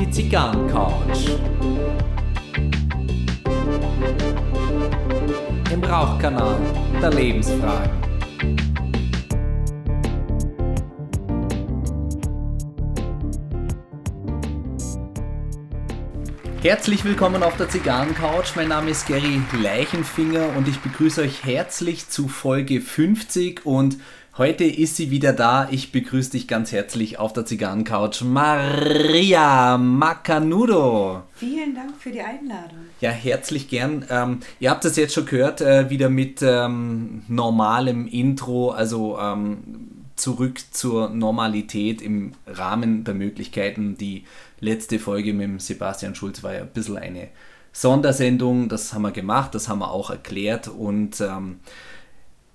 Die Zigarrencouch. Im Rauchkanal der Lebensfragen. Herzlich willkommen auf der Zigarrencouch. Mein Name ist Gary Leichenfinger und ich begrüße euch herzlich zu Folge 50 und heute ist sie wieder da. Ich begrüße dich ganz herzlich auf der Zigarrencouch, Maria Macanudo. Vielen Dank für die Einladung. Ja, herzlich gern. Ähm, ihr habt es jetzt schon gehört, äh, wieder mit ähm, normalem Intro, also ähm, zurück zur Normalität im Rahmen der Möglichkeiten, die letzte Folge mit dem Sebastian Schulz war ja ein bisschen eine Sondersendung. Das haben wir gemacht, das haben wir auch erklärt. Und ähm,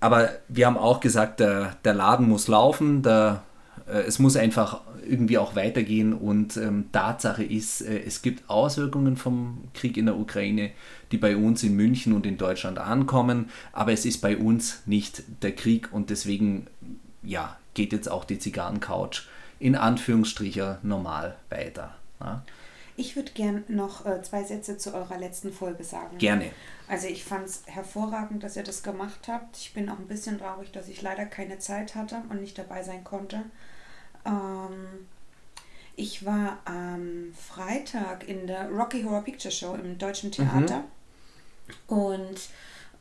aber wir haben auch gesagt, der, der Laden muss laufen, der, äh, es muss einfach irgendwie auch weitergehen. Und ähm, Tatsache ist, äh, es gibt Auswirkungen vom Krieg in der Ukraine, die bei uns in München und in Deutschland ankommen. Aber es ist bei uns nicht der Krieg und deswegen ja, geht jetzt auch die Zigarrencouch in Anführungsstrichen normal weiter. Ja. Ich würde gern noch äh, zwei Sätze zu eurer letzten Folge sagen. Gerne. Also ich fand es hervorragend, dass ihr das gemacht habt. Ich bin auch ein bisschen traurig, dass ich leider keine Zeit hatte und nicht dabei sein konnte. Ähm, ich war am Freitag in der Rocky Horror Picture Show im Deutschen Theater mhm. und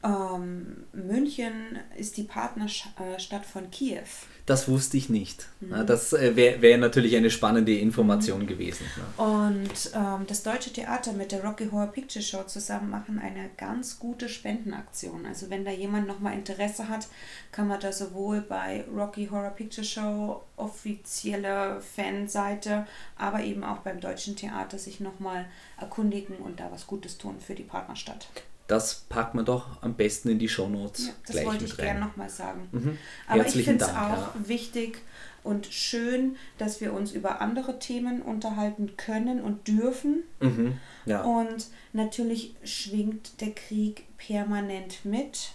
ähm, München ist die Partnerstadt von Kiew. Das wusste ich nicht. Mhm. Das äh, wäre wär natürlich eine spannende Information mhm. gewesen. Und ähm, das Deutsche Theater mit der Rocky Horror Picture Show zusammen machen eine ganz gute Spendenaktion. Also wenn da jemand nochmal Interesse hat, kann man da sowohl bei Rocky Horror Picture Show offizielle Fanseite, aber eben auch beim Deutschen Theater sich nochmal erkundigen und da was Gutes tun für die Partnerstadt das packt man doch am besten in die Shownotes. Ja, das wollte ich gerne nochmal sagen. Mhm. Aber ich finde es auch ja. wichtig und schön, dass wir uns über andere Themen unterhalten können und dürfen. Mhm. Ja. Und natürlich schwingt der Krieg permanent mit.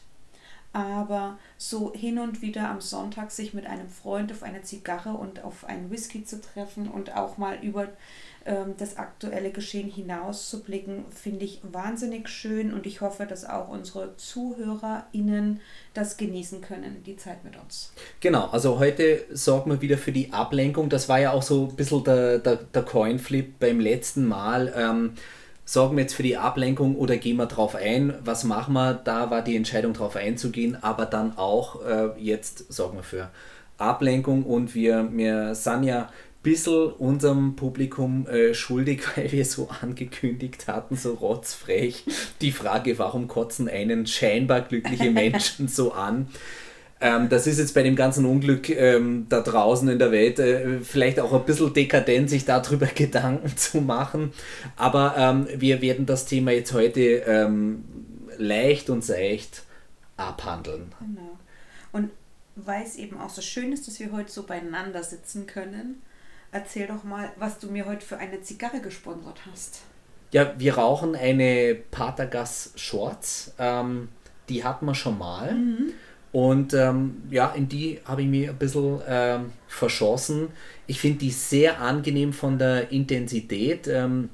Aber so hin und wieder am Sonntag sich mit einem Freund auf eine Zigarre und auf einen Whisky zu treffen und auch mal über ähm, das aktuelle Geschehen hinauszublicken, finde ich wahnsinnig schön und ich hoffe, dass auch unsere ZuhörerInnen das genießen können, die Zeit mit uns. Genau, also heute sorgen wir wieder für die Ablenkung. Das war ja auch so ein bisschen der, der, der Coinflip beim letzten Mal. Ähm, sorgen wir jetzt für die Ablenkung oder gehen wir drauf ein? Was machen wir? Da war die Entscheidung drauf einzugehen, aber dann auch äh, jetzt sorgen wir für Ablenkung und wir, wir sind ja bisschen unserem Publikum äh, schuldig, weil wir so angekündigt hatten, so rotzfrech, die Frage, warum kotzen einen scheinbar glückliche Menschen so an? Ähm, das ist jetzt bei dem ganzen Unglück ähm, da draußen in der Welt äh, vielleicht auch ein bisschen dekadent, sich darüber Gedanken zu machen. Aber ähm, wir werden das Thema jetzt heute ähm, leicht und seicht abhandeln. Genau. Und weil es eben auch so schön ist, dass wir heute so beieinander sitzen können, Erzähl doch mal, was du mir heute für eine Zigarre gesponsert hast. Ja, wir rauchen eine Patergas Shorts. Ähm, die hatten wir schon mal. Mhm. Und ähm, ja, in die habe ich mir ein bisschen ähm, verschossen. Ich finde die sehr angenehm von der Intensität. Ähm,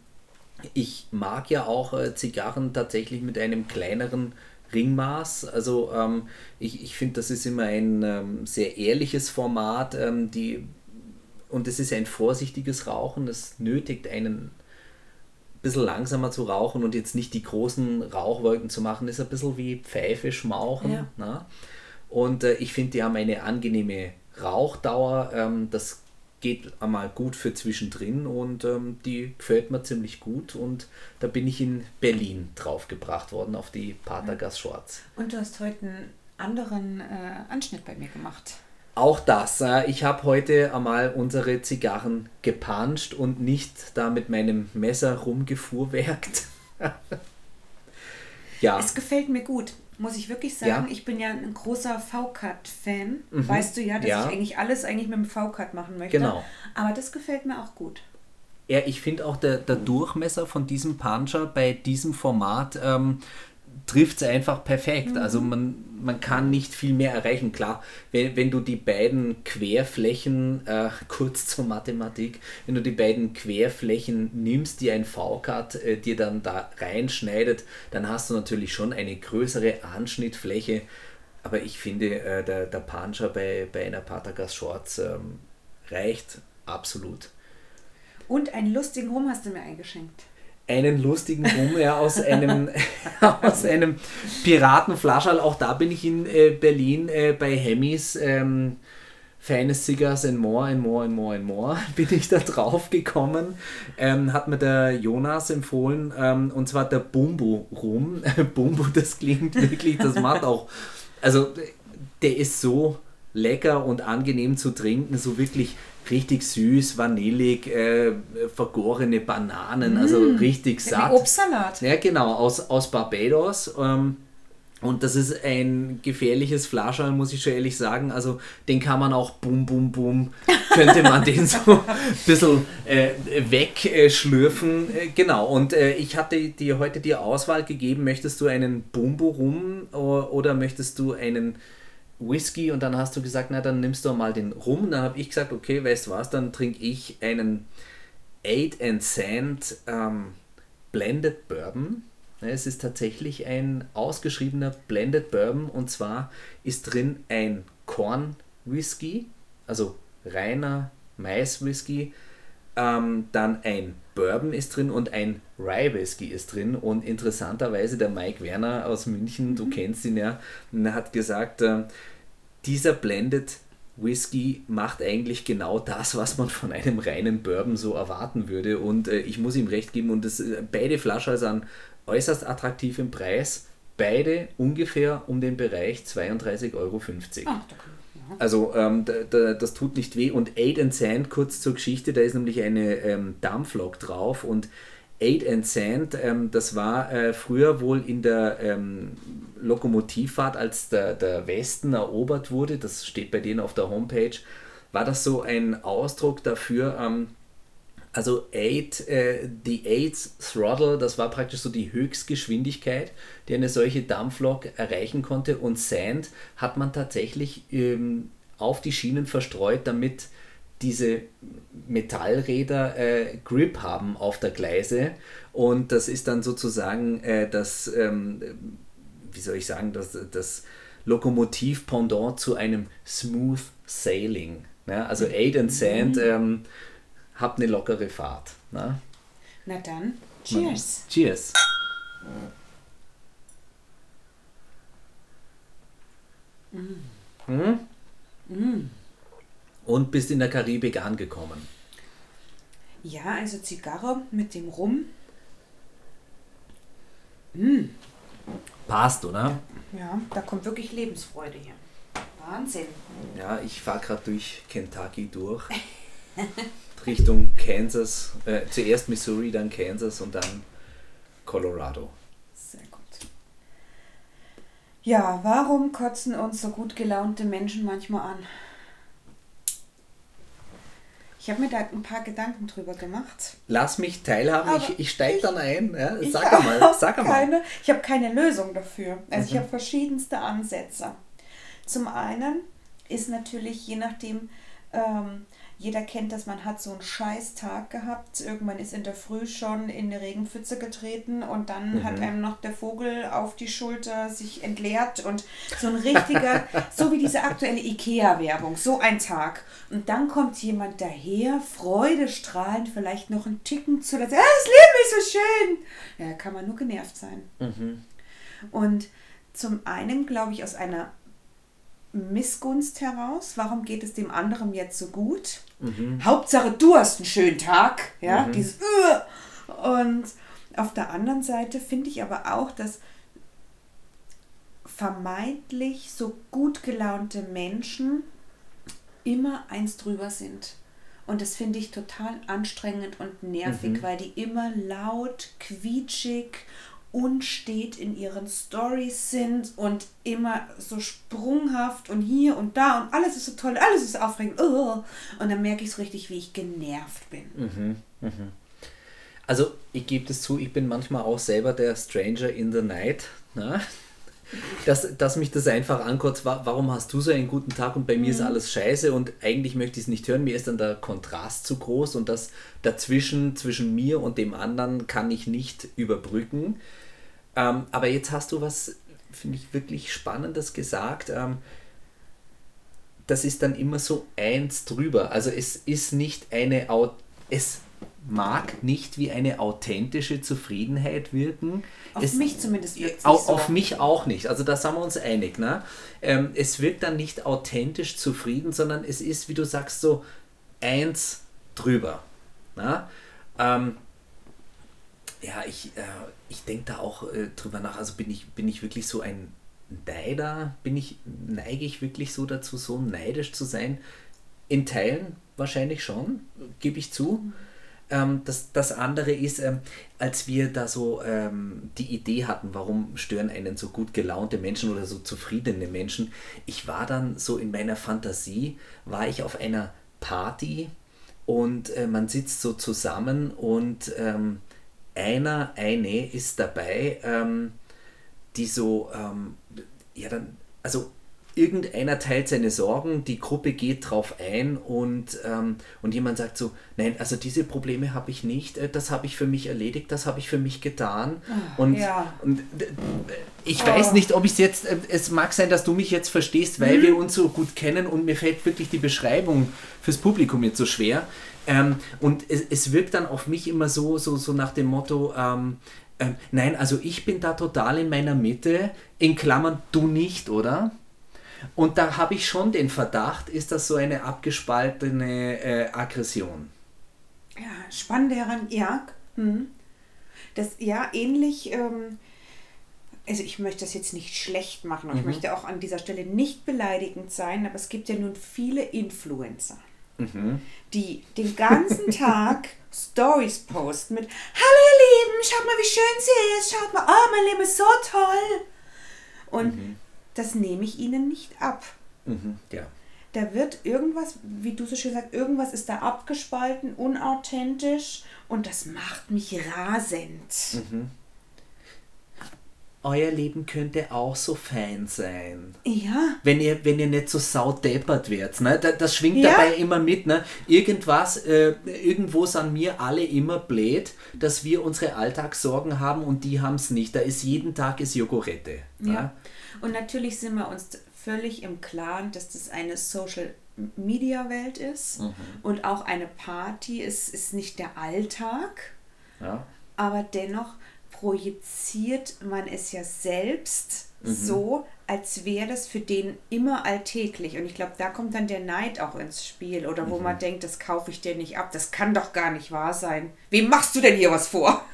ich mag ja auch äh, Zigarren tatsächlich mit einem kleineren Ringmaß. Also ähm, ich, ich finde, das ist immer ein ähm, sehr ehrliches Format. Ähm, die und es ist ein vorsichtiges Rauchen, das nötigt einen ein bisschen langsamer zu rauchen und jetzt nicht die großen Rauchwolken zu machen, ist ein bisschen wie Pfeife schmauchen. Ja. Ne? Und äh, ich finde, die haben eine angenehme Rauchdauer. Ähm, das geht einmal gut für zwischendrin und ähm, die gefällt mir ziemlich gut. Und da bin ich in Berlin draufgebracht worden auf die Patergas Shorts. Und du hast heute einen anderen äh, Anschnitt bei mir gemacht. Auch das. Ich habe heute einmal unsere Zigarren gepanscht und nicht da mit meinem Messer rumgefuhrwerkt. ja. Es gefällt mir gut, muss ich wirklich sagen. Ja. Ich bin ja ein großer V-Cut-Fan. Mhm. Weißt du ja, dass ja. ich eigentlich alles eigentlich mit dem V-Cut machen möchte. Genau. Aber das gefällt mir auch gut. Ja, ich finde auch der, der Durchmesser von diesem Puncher bei diesem Format ähm, trifft es einfach perfekt. Mhm. Also man, man kann nicht viel mehr erreichen. Klar, wenn, wenn du die beiden Querflächen, äh, kurz zur Mathematik, wenn du die beiden Querflächen nimmst, die ein V-Cut äh, dir dann da reinschneidet, dann hast du natürlich schon eine größere Anschnittfläche. Aber ich finde, äh, der, der Puncher bei, bei einer Patagas Shorts ähm, reicht absolut. Und einen lustigen Rum hast du mir eingeschenkt einen lustigen Rum ja, aus einem, aus einem Piratenflaschall. Auch da bin ich in äh, Berlin äh, bei Hemmys ähm, Feines Cigars and More and More and More and More bin ich da drauf gekommen. Ähm, hat mir der Jonas empfohlen ähm, und zwar der Bumbu Rum. Bumbu, das klingt wirklich, das macht auch. Also der ist so lecker und angenehm zu trinken, so wirklich richtig süß, vanillig, äh, vergorene Bananen, also mm, also richtig satt. Wie Obstsalat. Ja, genau, aus, aus Barbados. Ähm, und das ist ein gefährliches Flascherl, muss ich schon ehrlich sagen. Also den kann man auch bum bum bum, könnte man den so ein bisschen äh, wegschlürfen. Äh, genau, und äh, ich hatte dir heute die Auswahl gegeben, möchtest du einen Bumbu rum oder möchtest du einen Whisky und dann hast du gesagt, na dann nimmst du mal den Rum. Dann habe ich gesagt, okay, weißt du was, dann trinke ich einen Eight and Sand ähm, Blended Bourbon. Es ist tatsächlich ein ausgeschriebener Blended Bourbon und zwar ist drin ein Korn Whisky, also reiner Mais Whisky, ähm, dann ein Bourbon ist drin und ein Rye Whisky ist drin. Und interessanterweise der Mike Werner aus München, du mhm. kennst ihn ja, hat gesagt, äh, dieser Blended Whisky macht eigentlich genau das, was man von einem reinen Bourbon so erwarten würde. Und äh, ich muss ihm recht geben, und das, äh, beide Flaschen sind äußerst attraktiv im Preis. Beide ungefähr um den Bereich 32,50 Euro. Ach, also ähm, da, da, das tut nicht weh. Und Aid and Sand, kurz zur Geschichte, da ist nämlich eine ähm, Dampflok drauf und Aid and Sand, ähm, das war äh, früher wohl in der ähm, Lokomotivfahrt, als der, der Westen erobert wurde, das steht bei denen auf der Homepage, war das so ein Ausdruck dafür, ähm, also 8, äh, die 8 Throttle, das war praktisch so die Höchstgeschwindigkeit, die eine solche Dampflok erreichen konnte. Und Sand hat man tatsächlich ähm, auf die Schienen verstreut, damit diese Metallräder äh, Grip haben auf der Gleise. Und das ist dann sozusagen äh, das, ähm, wie soll ich sagen, das, das Lokomotiv-Pendant zu einem Smooth Sailing. Ja, also 8 and Sand. Ähm, habt eine lockere Fahrt. Na, Na dann, cheers. Cheers. Mm. Hm? Und bist in der Karibik angekommen. Ja, also Zigarre mit dem Rum. Mm. Passt, oder? Ja, da kommt wirklich Lebensfreude hier. Wahnsinn. Ja, ich fahre gerade durch Kentucky durch. Richtung Kansas, äh, zuerst Missouri, dann Kansas und dann Colorado. Sehr gut. Ja, warum kotzen uns so gut gelaunte Menschen manchmal an? Ich habe mir da ein paar Gedanken drüber gemacht. Lass mich teilhaben, ich, ich steige dann ein. Ja, sag einmal, sag einmal. ich habe keine Lösung dafür. Also mhm. ich habe verschiedenste Ansätze. Zum einen ist natürlich je nachdem, ähm, jeder kennt das, man hat so einen scheiß Tag gehabt. Irgendwann ist in der Früh schon in eine Regenpfütze getreten und dann mhm. hat einem noch der Vogel auf die Schulter sich entleert und so ein richtiger, so wie diese aktuelle IKEA-Werbung, so ein Tag. Und dann kommt jemand daher, freudestrahlend, vielleicht noch einen Ticken zu lassen. Ah, das Leben ist so schön. Ja, kann man nur genervt sein. Mhm. Und zum einen, glaube ich, aus einer Missgunst heraus. Warum geht es dem anderen jetzt so gut? Mhm. Hauptsache, du hast einen schönen Tag. Ja, mhm. dieses Und auf der anderen Seite finde ich aber auch, dass vermeintlich so gut gelaunte Menschen immer eins drüber sind. Und das finde ich total anstrengend und nervig, mhm. weil die immer laut, quietschig unstet in ihren Stories sind und immer so sprunghaft und hier und da und alles ist so toll, alles ist aufregend. Und dann merke ich so richtig, wie ich genervt bin. Mhm, mh. Also ich gebe das zu, ich bin manchmal auch selber der Stranger in the Night. Ne? Dass, dass mich das einfach ankotzt, warum hast du so einen guten Tag und bei mir mhm. ist alles scheiße und eigentlich möchte ich es nicht hören, mir ist dann der Kontrast zu groß und das dazwischen, zwischen mir und dem anderen kann ich nicht überbrücken. Ähm, aber jetzt hast du was, finde ich, wirklich Spannendes gesagt. Ähm, das ist dann immer so eins drüber. Also es ist nicht eine, es mag nicht wie eine authentische Zufriedenheit wirken. Auf es, mich zumindest wirkt es auf, so. auf mich auch nicht. Also da sind wir uns einig. Ne? Ähm, es wirkt dann nicht authentisch zufrieden, sondern es ist, wie du sagst, so eins drüber. Ne? Ähm, ja, ich, äh, ich denke da auch äh, drüber nach. Also bin ich, bin ich wirklich so ein Neider? Bin ich, neige ich wirklich so dazu, so neidisch zu sein? In Teilen wahrscheinlich schon, gebe ich zu. Mhm ähm, das, das andere ist, ähm, als wir da so ähm, die Idee hatten, warum stören einen so gut gelaunte Menschen oder so zufriedene Menschen, ich war dann so in meiner Fantasie, war ich auf einer Party und äh, man sitzt so zusammen und ähm, einer, eine ist dabei, ähm, die so, ähm, ja dann, also irgendeiner teilt seine Sorgen, die Gruppe geht drauf ein und, ähm, und jemand sagt so, nein, also diese Probleme habe ich nicht, äh, das habe ich für mich erledigt, das habe ich für mich getan. Oh, und, ja. und ich oh. weiß nicht, ob ich es jetzt, äh, es mag sein, dass du mich jetzt verstehst, weil mhm. wir uns so gut kennen und mir fällt wirklich die Beschreibung fürs Publikum jetzt so schwer. Ähm, und es, es wirkt dann auf mich immer so, so, so nach dem Motto, ähm, ähm, nein, also ich bin da total in meiner Mitte, in Klammern du nicht, oder? Und da habe ich schon den Verdacht, ist das so eine abgespaltene äh, Aggression. Ja, spannend daran, ja. Hm. Das, ja, ähnlich. Ähm, also ich möchte das jetzt nicht schlecht machen und mhm. ich möchte auch an dieser Stelle nicht beleidigend sein, aber es gibt ja nun viele Influencer, mhm. die den ganzen Tag Stories posten mit Hallo ihr Lieben, schaut mal, wie schön sie ist, schaut mal, oh, mein Leben ist so toll. Und mhm das nehme ich ihnen nicht ab. Mhm, ja. Da wird irgendwas, wie du so schön sagst, irgendwas ist da abgespalten, unauthentisch und das macht mich rasend. Mhm. Euer Leben könnte auch so fein sein. Ja. Wenn ihr, wenn ihr nicht so saudeppert werdet. Ne? Das, das schwingt ja. dabei immer mit. Ne? Irgendwas, äh, irgendwo sind wir alle immer blöd, dass wir unsere Alltagssorgen haben und die haben es nicht. Da ist jeden Tag ist Jogurette. Ja. Ne? Und natürlich sind wir uns völlig im Klaren, dass das eine Social Media Welt ist mhm. und auch eine Party ist, ist nicht der Alltag. Ja. Aber dennoch projiziert man es ja selbst mhm. so, als wäre das für den immer alltäglich. Und ich glaube, da kommt dann der Neid auch ins Spiel. Oder wo mhm. man denkt, das kaufe ich dir nicht ab. Das kann doch gar nicht wahr sein. Wem machst du denn hier was vor?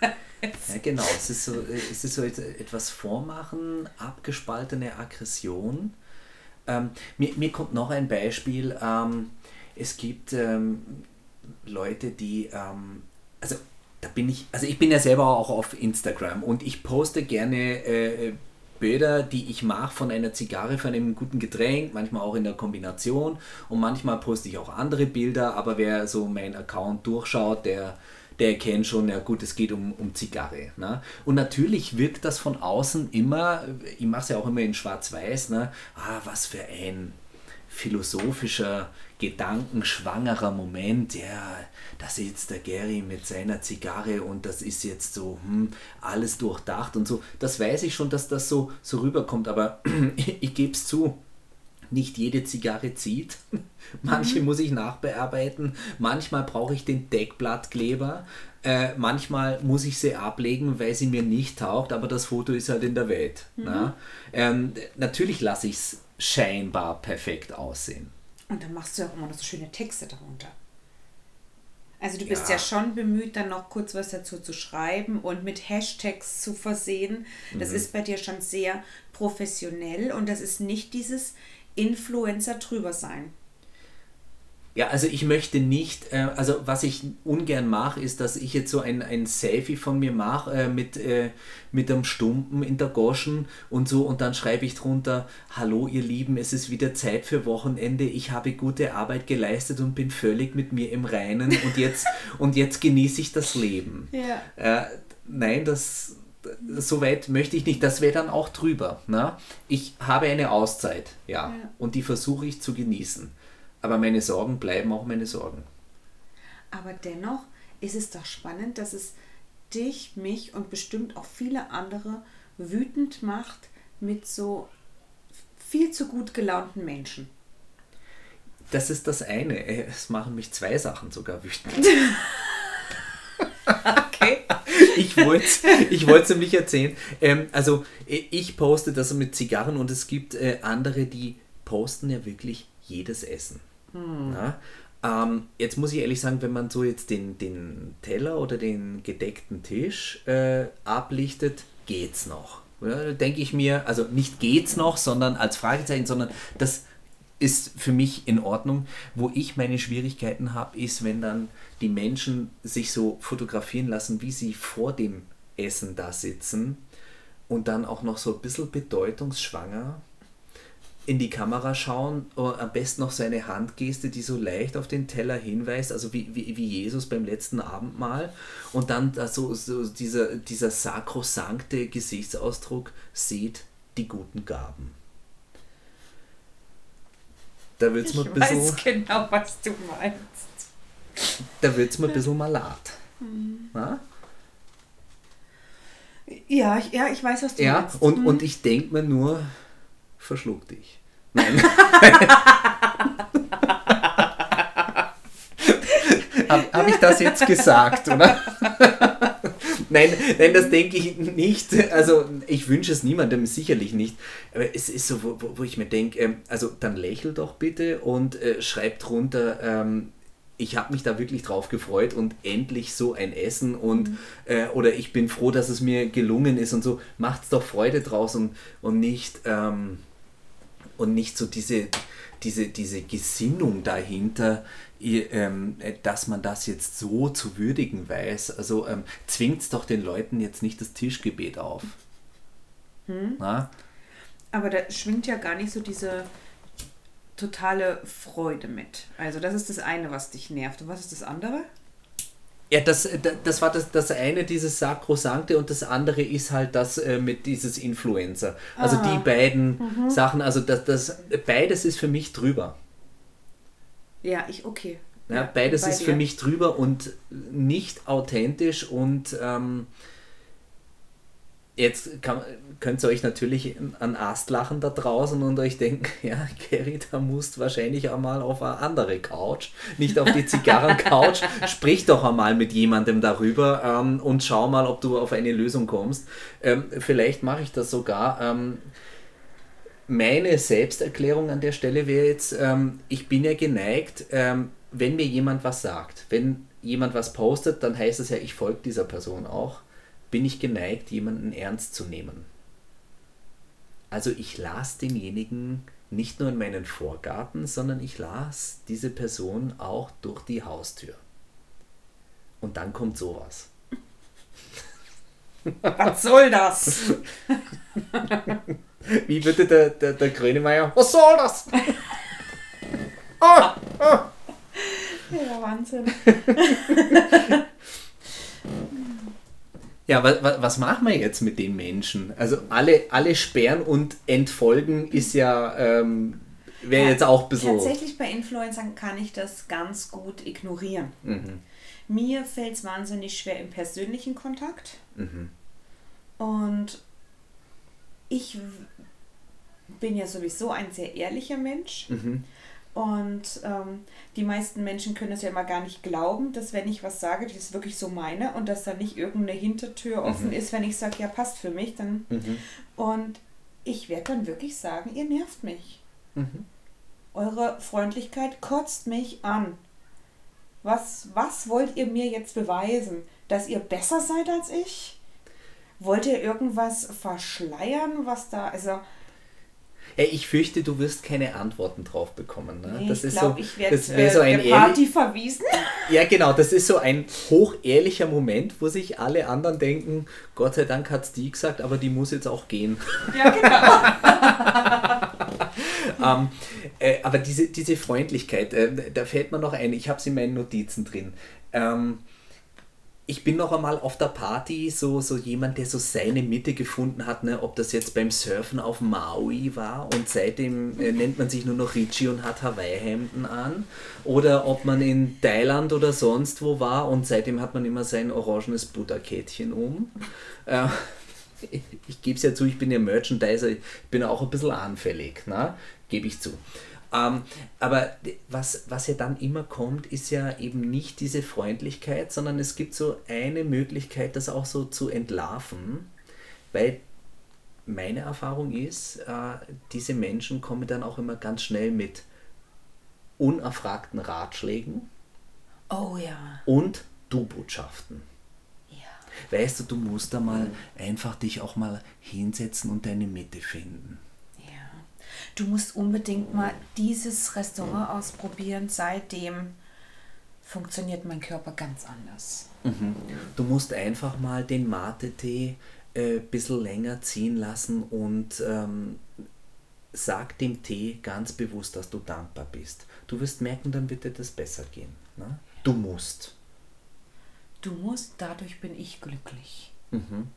Ja, genau. Es ist so, es ist so etwas Vormachen, abgespaltene Aggression. Ähm, mir, mir kommt noch ein Beispiel. Ähm, es gibt ähm, Leute, die, ähm, also da bin ich, also ich bin ja selber auch auf Instagram und ich poste gerne äh, Bilder, die ich mache von einer Zigarre, von einem guten Getränk, manchmal auch in der Kombination und manchmal poste ich auch andere Bilder, aber wer so meinen Account durchschaut, der der kennt schon, ja gut, es geht um, um Zigarre. Ne? Und natürlich wirkt das von außen immer, ich mache es ja auch immer in Schwarz-Weiß, ne? ah, was für ein philosophischer, gedankenschwangerer Moment, ja, da sitzt der Gary mit seiner Zigarre und das ist jetzt so hm, alles durchdacht und so. Das weiß ich schon, dass das so, so rüberkommt, aber ich, gebe es zu, nicht jede Zigarre zieht. Manche mhm. muss ich nachbearbeiten. Manchmal brauche ich den Deckblattkleber. Äh, manchmal muss ich sie ablegen, weil sie mir nicht taugt, aber das Foto ist halt in der Welt. Mhm. Ähm, natürlich lasse ich es scheinbar perfekt aussehen. Und dann machst du auch immer noch so schöne Texte darunter. Also du bist ja. ja. schon bemüht, dann noch kurz was dazu zu schreiben und mit Hashtags zu versehen. Das mhm. ist bei dir schon sehr professionell und das ist nicht dieses Influencer drüber sein. Ja, also ich möchte nicht, äh, also was ich ungern mache, ist, dass ich jetzt so ein, ein Selfie von mir mache äh, mit, äh, mit einem Stumpen in der Goschen und so und dann schreibe ich drunter, hallo ihr Lieben, es ist wieder Zeit für Wochenende, ich habe gute Arbeit geleistet und bin völlig mit mir im Reinen und jetzt, und jetzt genieße ich das Leben. Ja. Äh, nein, das, so weit möchte ich nicht. Das wäre dann auch drüber. Ne? Ich habe eine Auszeit, ja, ja. und die versuche ich zu genießen. Aber meine Sorgen bleiben auch meine Sorgen. Aber dennoch ist es doch spannend, dass es dich, mich und bestimmt auch viele andere wütend macht mit so viel zu gut gelaunten Menschen. Das ist das eine. Es machen mich zwei Sachen sogar wütend. okay. ich wollte ich es nämlich erzählen. Ähm, also ich poste das mit Zigarren und es gibt äh, andere, die posten ja wirklich jedes Essen. Hm. Ähm, jetzt muss ich ehrlich sagen, wenn man so jetzt den, den Teller oder den gedeckten Tisch äh, ablichtet, geht's noch. Ja, denke ich mir, also nicht geht's noch, sondern als Fragezeichen, sondern das ist für mich in Ordnung. Wo ich meine Schwierigkeiten habe, ist, wenn dann die Menschen sich so fotografieren lassen, wie sie vor dem Essen da sitzen und dann auch noch so ein bisschen bedeutungsschwanger in die Kamera schauen, äh, am besten noch seine Handgeste, die so leicht auf den Teller hinweist, also wie, wie, wie Jesus beim letzten Abendmahl. Und dann da so, dieser, dieser sakrosankte Gesichtsausdruck, seht die guten Gaben. Da wird es mir ein bisschen. Ich weiß genau, was du meinst. Da wird es mir ein bisschen malat. Mhm. Ja, ich, ja, ich weiß, was du ja, meinst. Und, mhm. und ich denke mir nur, verschluck dich. Nein. Habe hab ich das jetzt gesagt, oder? nein, nein, das denke ich nicht. Also ich wünsche es niemandem, sicherlich nicht. Aber es ist so, wo, wo ich mir denke, ähm, also dann lächel doch bitte und äh, schreib drunter, ähm, ich habe mich da wirklich drauf gefreut und endlich so ein Essen und mhm. äh, oder ich bin froh, dass es mir gelungen ist und so. Macht's doch Freude draus und, und nicht. Ähm, und nicht so diese, diese, diese Gesinnung dahinter, ähm, dass man das jetzt so zu würdigen weiß. Also ähm, zwingt es doch den Leuten jetzt nicht das Tischgebet auf. Hm. Aber da schwingt ja gar nicht so diese totale Freude mit. Also das ist das eine, was dich nervt. Und was ist das andere? Ja, das, das war das, das eine, dieses Sakrosankte, und das andere ist halt das äh, mit dieses Influencer. Also ah. die beiden mhm. Sachen, also das, das, beides ist für mich drüber. Ja, ich, okay. Ja, beides ist dir. für mich drüber und nicht authentisch und ähm, Jetzt kann, könnt ihr euch natürlich an Ast lachen da draußen und euch denken, ja, Gary, da musst wahrscheinlich einmal auf eine andere Couch, nicht auf die Zigarren-Couch. Sprich doch einmal mit jemandem darüber ähm, und schau mal, ob du auf eine Lösung kommst. Ähm, vielleicht mache ich das sogar. Ähm, meine Selbsterklärung an der Stelle wäre jetzt, ähm, ich bin ja geneigt, ähm, wenn mir jemand was sagt, wenn jemand was postet, dann heißt es ja, ich folge dieser Person auch bin ich geneigt, jemanden ernst zu nehmen. Also ich las denjenigen nicht nur in meinen Vorgarten, sondern ich las diese Person auch durch die Haustür. Und dann kommt sowas. Was soll das? Wie würde der, der, der Grönemeyer? Was soll das? Oh, oh. Ja, Wahnsinn. Ja, was, was machen wir jetzt mit den Menschen? Also alle, alle sperren und entfolgen ist ja, ähm, wäre ja, jetzt auch bisschen... Tatsächlich bei Influencern kann ich das ganz gut ignorieren. Mhm. Mir fällt es wahnsinnig schwer im persönlichen Kontakt. Mhm. Und ich bin ja sowieso ein sehr ehrlicher Mensch. Mhm. Und ähm, die meisten Menschen können es ja immer gar nicht glauben, dass wenn ich was sage, ich es wirklich so meine und dass da nicht irgendeine Hintertür offen mhm. ist, wenn ich sage, ja, passt für mich, dann. Mhm. Und ich werde dann wirklich sagen, ihr nervt mich. Mhm. Eure Freundlichkeit kotzt mich an. Was, was wollt ihr mir jetzt beweisen? Dass ihr besser seid als ich? Wollt ihr irgendwas verschleiern, was da. Also ich fürchte, du wirst keine Antworten drauf bekommen. Ne? Nee, das ich glaube, so, ich werde äh, so ein Party verwiesen. Ja, genau. Das ist so ein hochehrlicher Moment, wo sich alle anderen denken, Gott sei Dank hat es die gesagt, aber die muss jetzt auch gehen. Ja, genau. ähm, äh, aber diese, diese Freundlichkeit, äh, da fällt mir noch ein, ich habe es in meinen Notizen drin. Ähm, ich bin noch einmal auf der Party so, so jemand, der so seine Mitte gefunden hat, ne? ob das jetzt beim Surfen auf Maui war und seitdem äh, nennt man sich nur noch Richie und hat Hawaii-Hemden an oder ob man in Thailand oder sonst wo war und seitdem hat man immer sein orangenes Butterkettchen um. Äh, ich, ich gebe es ja zu, ich bin ja Merchandiser, ich bin auch ein bisschen anfällig, ne? gebe ich zu. Ähm, aber was, was ja dann immer kommt, ist ja eben nicht diese Freundlichkeit, sondern es gibt so eine Möglichkeit, das auch so zu entlarven, weil meine Erfahrung ist, äh, diese Menschen kommen dann auch immer ganz schnell mit unerfragten Ratschlägen. Oh ja. Und Du-Botschaften. Ja. Weißt du, du musst da mal mhm. einfach dich auch mal hinsetzen und deine Mitte finden du musst unbedingt mal dieses Restaurant ausprobieren. Seitdem funktioniert mein Körper ganz anders. Mhm. Du musst einfach mal den Mate-Tee ein äh, bisschen länger ziehen lassen und ähm, sag dem Tee ganz bewusst, dass du dankbar bist. Du wirst merken, dann wird dir das besser gehen. Ne? Du musst. Du musst, dadurch bin ich glücklich. Mhm.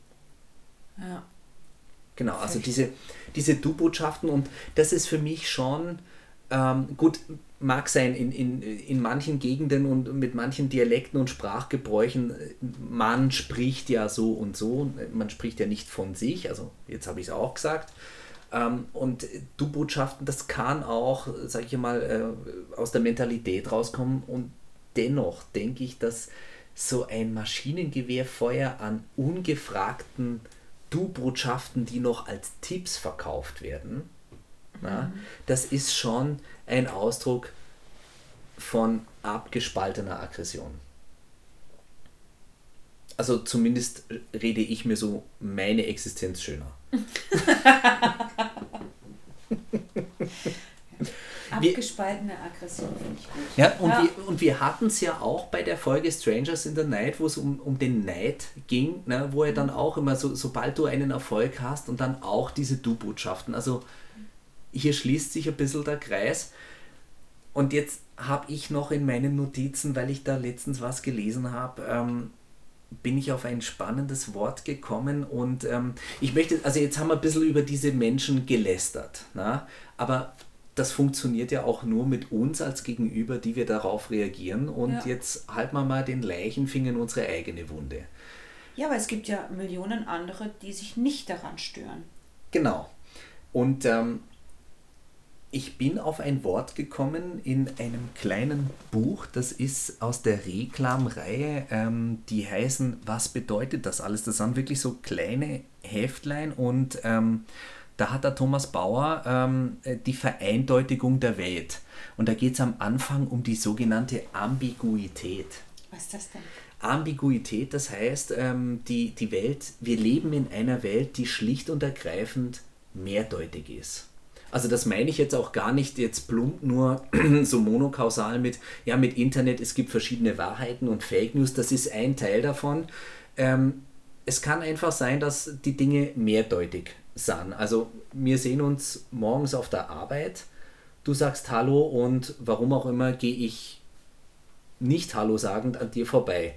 Ja. Genau, also diese, diese Du-Botschaften und das ist für mich schon ähm, gut, mag sein in, in, in manchen Gegenden und mit manchen Dialekten und Sprachgebräuchen, man spricht ja so und so, man spricht ja nicht von sich, also jetzt habe ich es auch gesagt. Ähm, und Du-Botschaften, das kann auch, sage ich mal, äh, aus der Mentalität rauskommen und dennoch denke ich, dass so ein Maschinengewehrfeuer an ungefragten Du-Botschaften, die noch als Tipps verkauft werden, mhm. na, das ist schon ein Ausdruck von abgespaltener Aggression. Also zumindest rede ich mir so meine Existenz schöner. Abgespaltene Aggression finde ich gut. Ja, und, ja. Wir, und wir hatten es ja auch bei der Folge Strangers in the Night, wo es um, um den Neid ging, ne, wo er dann auch immer, so, sobald du einen Erfolg hast und dann auch diese Du-Botschaften. Also hier schließt sich ein bisschen der Kreis. Und jetzt habe ich noch in meinen Notizen, weil ich da letztens was gelesen habe, ähm, bin ich auf ein spannendes Wort gekommen und ähm, ich möchte, also jetzt haben wir ein bisschen über diese Menschen gelästert, na? aber das funktioniert ja auch nur mit uns als Gegenüber, die wir darauf reagieren. Und ja. jetzt halten wir mal den Leichenfinger in unsere eigene Wunde. Ja, aber es gibt ja Millionen andere, die sich nicht daran stören. Genau. Und ähm, ich bin auf ein Wort gekommen in einem kleinen Buch, das ist aus der Reklamreihe, ähm, die heißen, was bedeutet das alles? Das sind wirklich so kleine Heftlein und ähm, da hat der Thomas Bauer ähm, äh, die Vereindeutigung der Welt. Und da geht es am Anfang um die sogenannte Ambiguität. Was ist das denn? Ambiguität, das heißt, ähm, die, die Welt, wir leben in einer Welt, die schlicht und ergreifend mehrdeutig ist. Also das meine ich jetzt auch gar nicht jetzt plump nur so monokausal mit, ja, mit Internet, es gibt verschiedene Wahrheiten und Fake News, das ist ein Teil davon. Ähm, es kann einfach sein, dass die Dinge mehrdeutig sind. Also wir sehen uns morgens auf der Arbeit, du sagst Hallo und warum auch immer gehe ich nicht Hallo sagend an dir vorbei.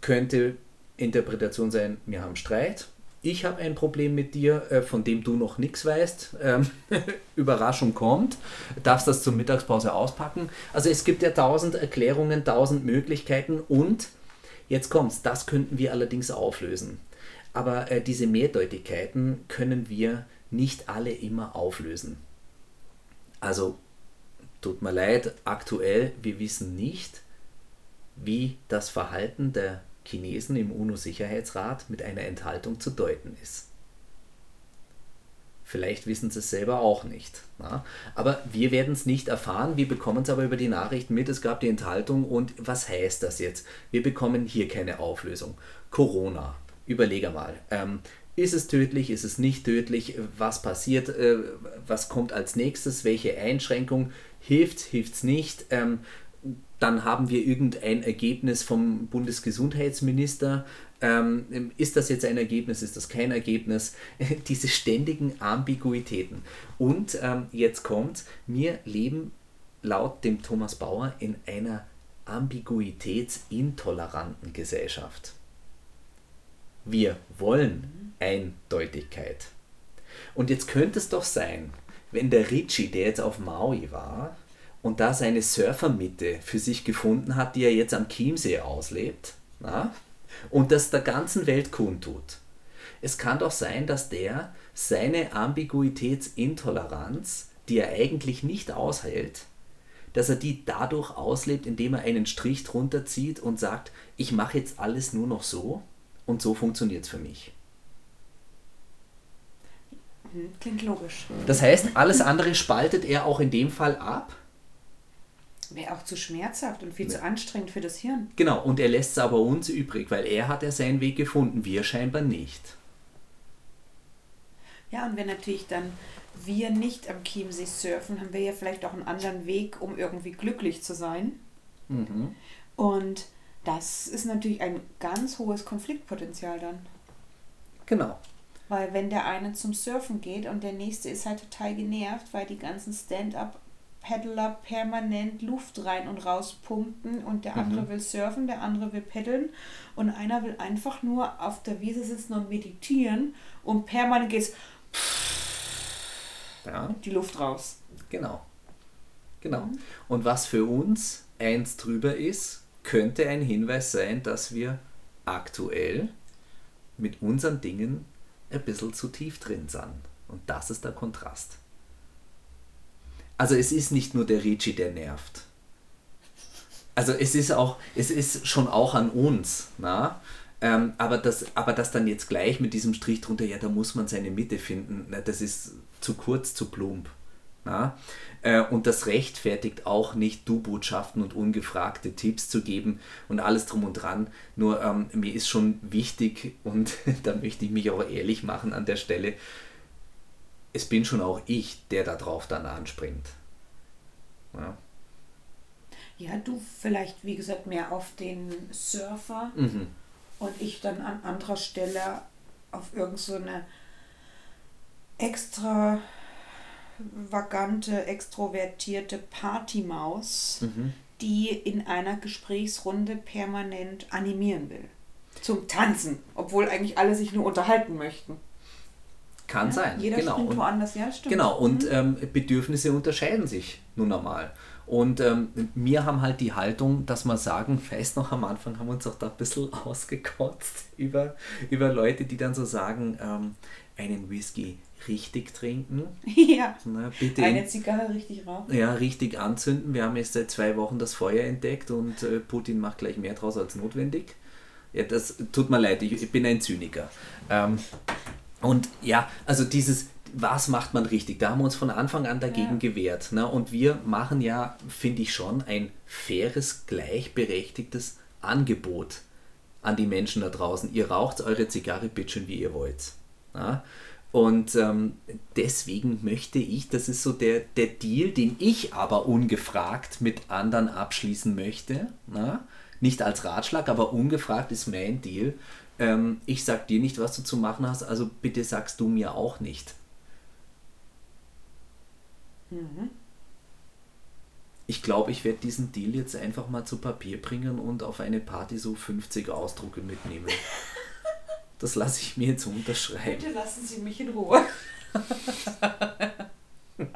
Könnte Interpretation sein, wir haben Streit, ich habe ein Problem mit dir, äh, von dem du noch nichts weißt. Ähm, Überraschung kommt. Darfst das zur Mittagspause auspacken. Also es gibt ja tausend Erklärungen, tausend Möglichkeiten und jetzt kommt's, das könnten wir allerdings auflösen. Aber äh, diese Mehrdeutigkeiten können wir nicht alle immer auflösen. Also tut mir leid, aktuell, wir wissen nicht, wie das Verhalten der Chinesen im UNO-Sicherheitsrat mit einer Enthaltung zu deuten ist. Vielleicht wissen sie es selber auch nicht. Na? Aber wir werden es nicht erfahren. Wir bekommen es aber über die Nachrichten mit. Es gab die Enthaltung. Und was heißt das jetzt? Wir bekommen hier keine Auflösung. Corona überlege mal. Ähm, Ist es tödlich? Ist es nicht tödlich? Was passiert? Äh, was kommt als nächstes? Welche Einschränkung? Hilft Hilft es nicht? Ähm, dann haben wir irgendein Ergebnis vom Bundesgesundheitsminister. Ähm, ist das jetzt ein Ergebnis? Ist das kein Ergebnis? Diese ständigen Ambiguitäten. Und ähm, jetzt kommt, wir leben laut dem Thomas Bauer in einer ambiguitätsintoleranten Gesellschaft. Wir wollen Eindeutigkeit. Und jetzt könnte es doch sein, wenn der Richie, der jetzt auf Maui war und da seine Surfermitte für sich gefunden hat, die er jetzt am Chiemsee auslebt, na, und das der ganzen Welt kundtut. Es kann doch sein, dass der seine Ambiguitätsintoleranz, die er eigentlich nicht aushält, dass er die dadurch auslebt, indem er einen Strich drunter zieht und sagt, ich mache jetzt alles nur noch so und so funktioniert es für mich. Klingt logisch. Das heißt, alles andere spaltet er auch in dem Fall ab. Wäre auch zu schmerzhaft und viel ja. zu anstrengend für das Hirn. Genau, und er lässt es aber uns übrig, weil er hat ja seinen Weg gefunden, wir scheinbar nicht. Ja, und wenn natürlich dann wir nicht am Chiemsee surfen, haben wir ja vielleicht auch einen anderen Weg, um irgendwie glücklich zu sein. Mhm. Und das ist natürlich ein ganz hohes Konfliktpotenzial dann. Genau. Weil wenn der eine zum Surfen geht und der nächste ist halt total genervt, weil die ganzen Stand-up-Paddler permanent Luft rein und raus pumpen und der andere mhm. will surfen, der andere will paddeln und einer will einfach nur auf der Wiese sitzen und meditieren und permanent geht's ja. die Luft raus. Genau. Genau. Mhm. Und was für uns eins drüber ist, könnte ein Hinweis sein, dass wir aktuell mit unseren Dingen ein bisschen zu tief drin sind. Und das ist der Kontrast. Also es ist nicht nur der Ricci, der nervt. Also es ist auch, es ist schon auch an uns. Na? Ähm, aber, das, aber das dann jetzt gleich mit diesem Strich drunter, ja, da muss man seine Mitte finden, na, das ist zu kurz, zu plump. Na? Äh, und das rechtfertigt auch nicht, Du-Botschaften und ungefragte Tipps zu geben und alles drum und dran. Nur ähm, mir ist schon wichtig, und da möchte ich mich auch ehrlich machen an der Stelle, es bin schon auch ich, der da drauf dann anspringt. Ja. Ja, du vielleicht, wie gesagt, mehr auf den Surfer mhm. und ich dann an anderer Stelle auf irgendeine so extra vagante, extrovertierte Partymaus, mhm. die in einer Gesprächsrunde permanent animieren will. Zum Tanzen, obwohl eigentlich alle sich nur unterhalten möchten. Kann ja, sein. Jeder genau. springt woanders, ja, stimmt. Genau, und mhm. ähm, Bedürfnisse unterscheiden sich nun einmal. Und ähm, wir haben halt die Haltung, dass wir sagen, fest noch am Anfang haben wir uns auch da ein bisschen ausgekotzt über, über Leute, die dann so sagen, ähm, einen Whisky richtig trinken. Ja. Na, bitte Eine Zigarre richtig rauchen. Ja, richtig anzünden. Wir haben jetzt seit zwei Wochen das Feuer entdeckt und äh, Putin macht gleich mehr draus als notwendig. Ja, das tut mir leid, ich, ich bin ein Zyniker. Ähm, und ja, also dieses, was macht man richtig? Da haben wir uns von Anfang an dagegen ja. gewehrt. Ne? Und wir machen ja, finde ich schon, ein faires, gleichberechtigtes Angebot an die Menschen da draußen. Ihr raucht eure Zigarre bitte wie ihr wollt. Ja? Und ähm, deswegen möchte ich, das ist so der, der Deal, den ich aber ungefragt mit anderen abschließen möchte. Na? Nicht als Ratschlag, aber ungefragt ist mein Deal. Ähm, ich sag dir nicht, was du zu machen hast, also bitte sagst du mir auch nicht. Mhm. Ich glaube, ich werde diesen Deal jetzt einfach mal zu Papier bringen und auf eine Party so 50 Ausdrucke mitnehmen. Das lasse ich mir jetzt unterschreiben. Bitte lassen Sie mich in Ruhe.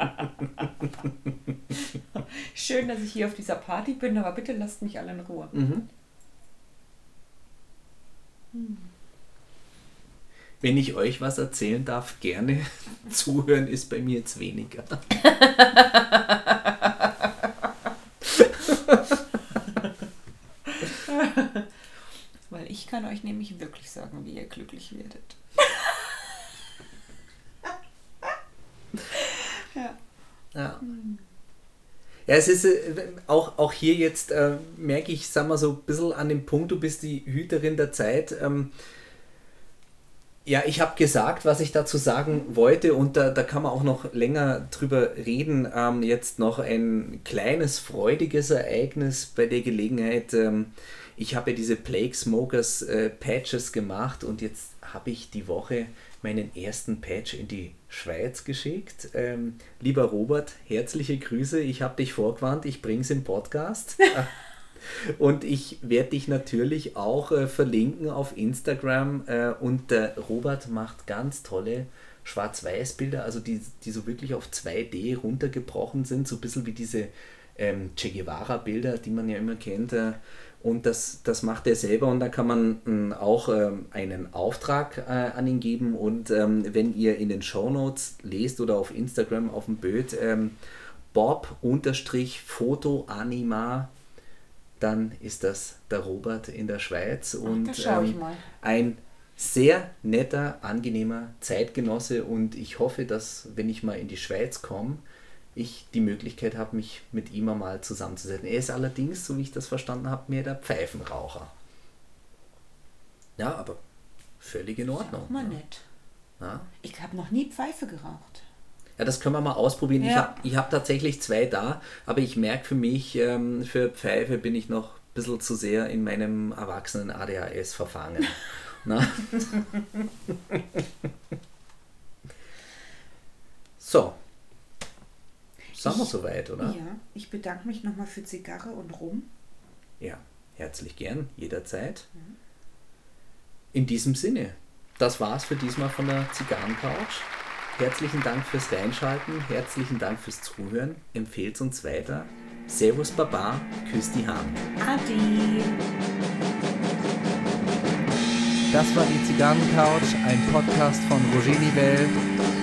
Schön, dass ich hier auf dieser Party bin, aber bitte lasst mich alle in Ruhe. Mhm. Hm. Wenn ich euch was erzählen darf, gerne. Zuhören ist bei mir jetzt weniger. Ich kann euch nämlich wirklich sagen, wie ihr glücklich werdet. ja. Ja. Ja, es ist äh, auch, auch hier jetzt, äh, merke ich, sag mal so ein bisschen an dem Punkt, du bist die Hüterin der Zeit. Ähm, Ja, ich habe gesagt, was ich dazu sagen wollte und da, da kann man auch noch länger drüber reden. Ähm, jetzt noch ein kleines freudiges Ereignis bei der Gelegenheit. Ähm, ich habe ja diese Plague Smokers äh, Patches gemacht und jetzt habe ich die Woche meinen ersten Patch in die Schweiz geschickt. Ähm, lieber Robert, herzliche Grüße. Ich habe dich vorgewarnt, ich bringe es im Podcast. Und ich werde dich natürlich auch äh, verlinken auf Instagram. Äh, und der Robert macht ganz tolle Schwarz-Weiß-Bilder, also die, die so wirklich auf 2D runtergebrochen sind, so ein bisschen wie diese ähm, Che Guevara-Bilder, die man ja immer kennt. Äh, und das, das macht er selber und da kann man äh, auch ähm, einen Auftrag äh, an ihn geben. Und ähm, wenn ihr in den Show Notes lest oder auf Instagram auf dem Bild ähm, Bob-Fotoanima dann ist das der Robert in der Schweiz Ach, und ähm, ein sehr netter, angenehmer Zeitgenosse und ich hoffe, dass wenn ich mal in die Schweiz komme, ich die Möglichkeit habe, mich mit ihm einmal zusammenzusetzen. Er ist allerdings, so wie ich das verstanden habe, mehr der Pfeifenraucher. Ja, aber völlig in Ordnung. Ist auch mal ja. nett. Ja? Ich habe noch nie Pfeife geraucht. Ja, das können wir mal ausprobieren. Ja. Ich habe ich hab tatsächlich zwei da, aber ich merke für mich, ähm, für Pfeife bin ich noch ein bisschen zu sehr in meinem erwachsenen ADHS verfangen. so. Sind wir soweit, oder? Ja, ich bedanke mich nochmal für Zigarre und Rum. Ja, herzlich gern, jederzeit. In diesem Sinne, das war's für diesmal von der Zigarrencouch. Herzlichen Dank fürs Reinschalten, herzlichen Dank fürs Zuhören. Empfehlt uns weiter. Servus Baba, küsst die Hand. Adi. Das war die Zigarrencouch, ein Podcast von Roger Nivelle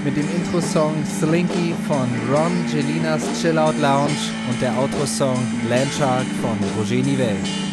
mit dem Intro-Song Slinky von Ron Gelinas Chill Out Lounge und der Outro-Song Landshark von Roger Nivelle.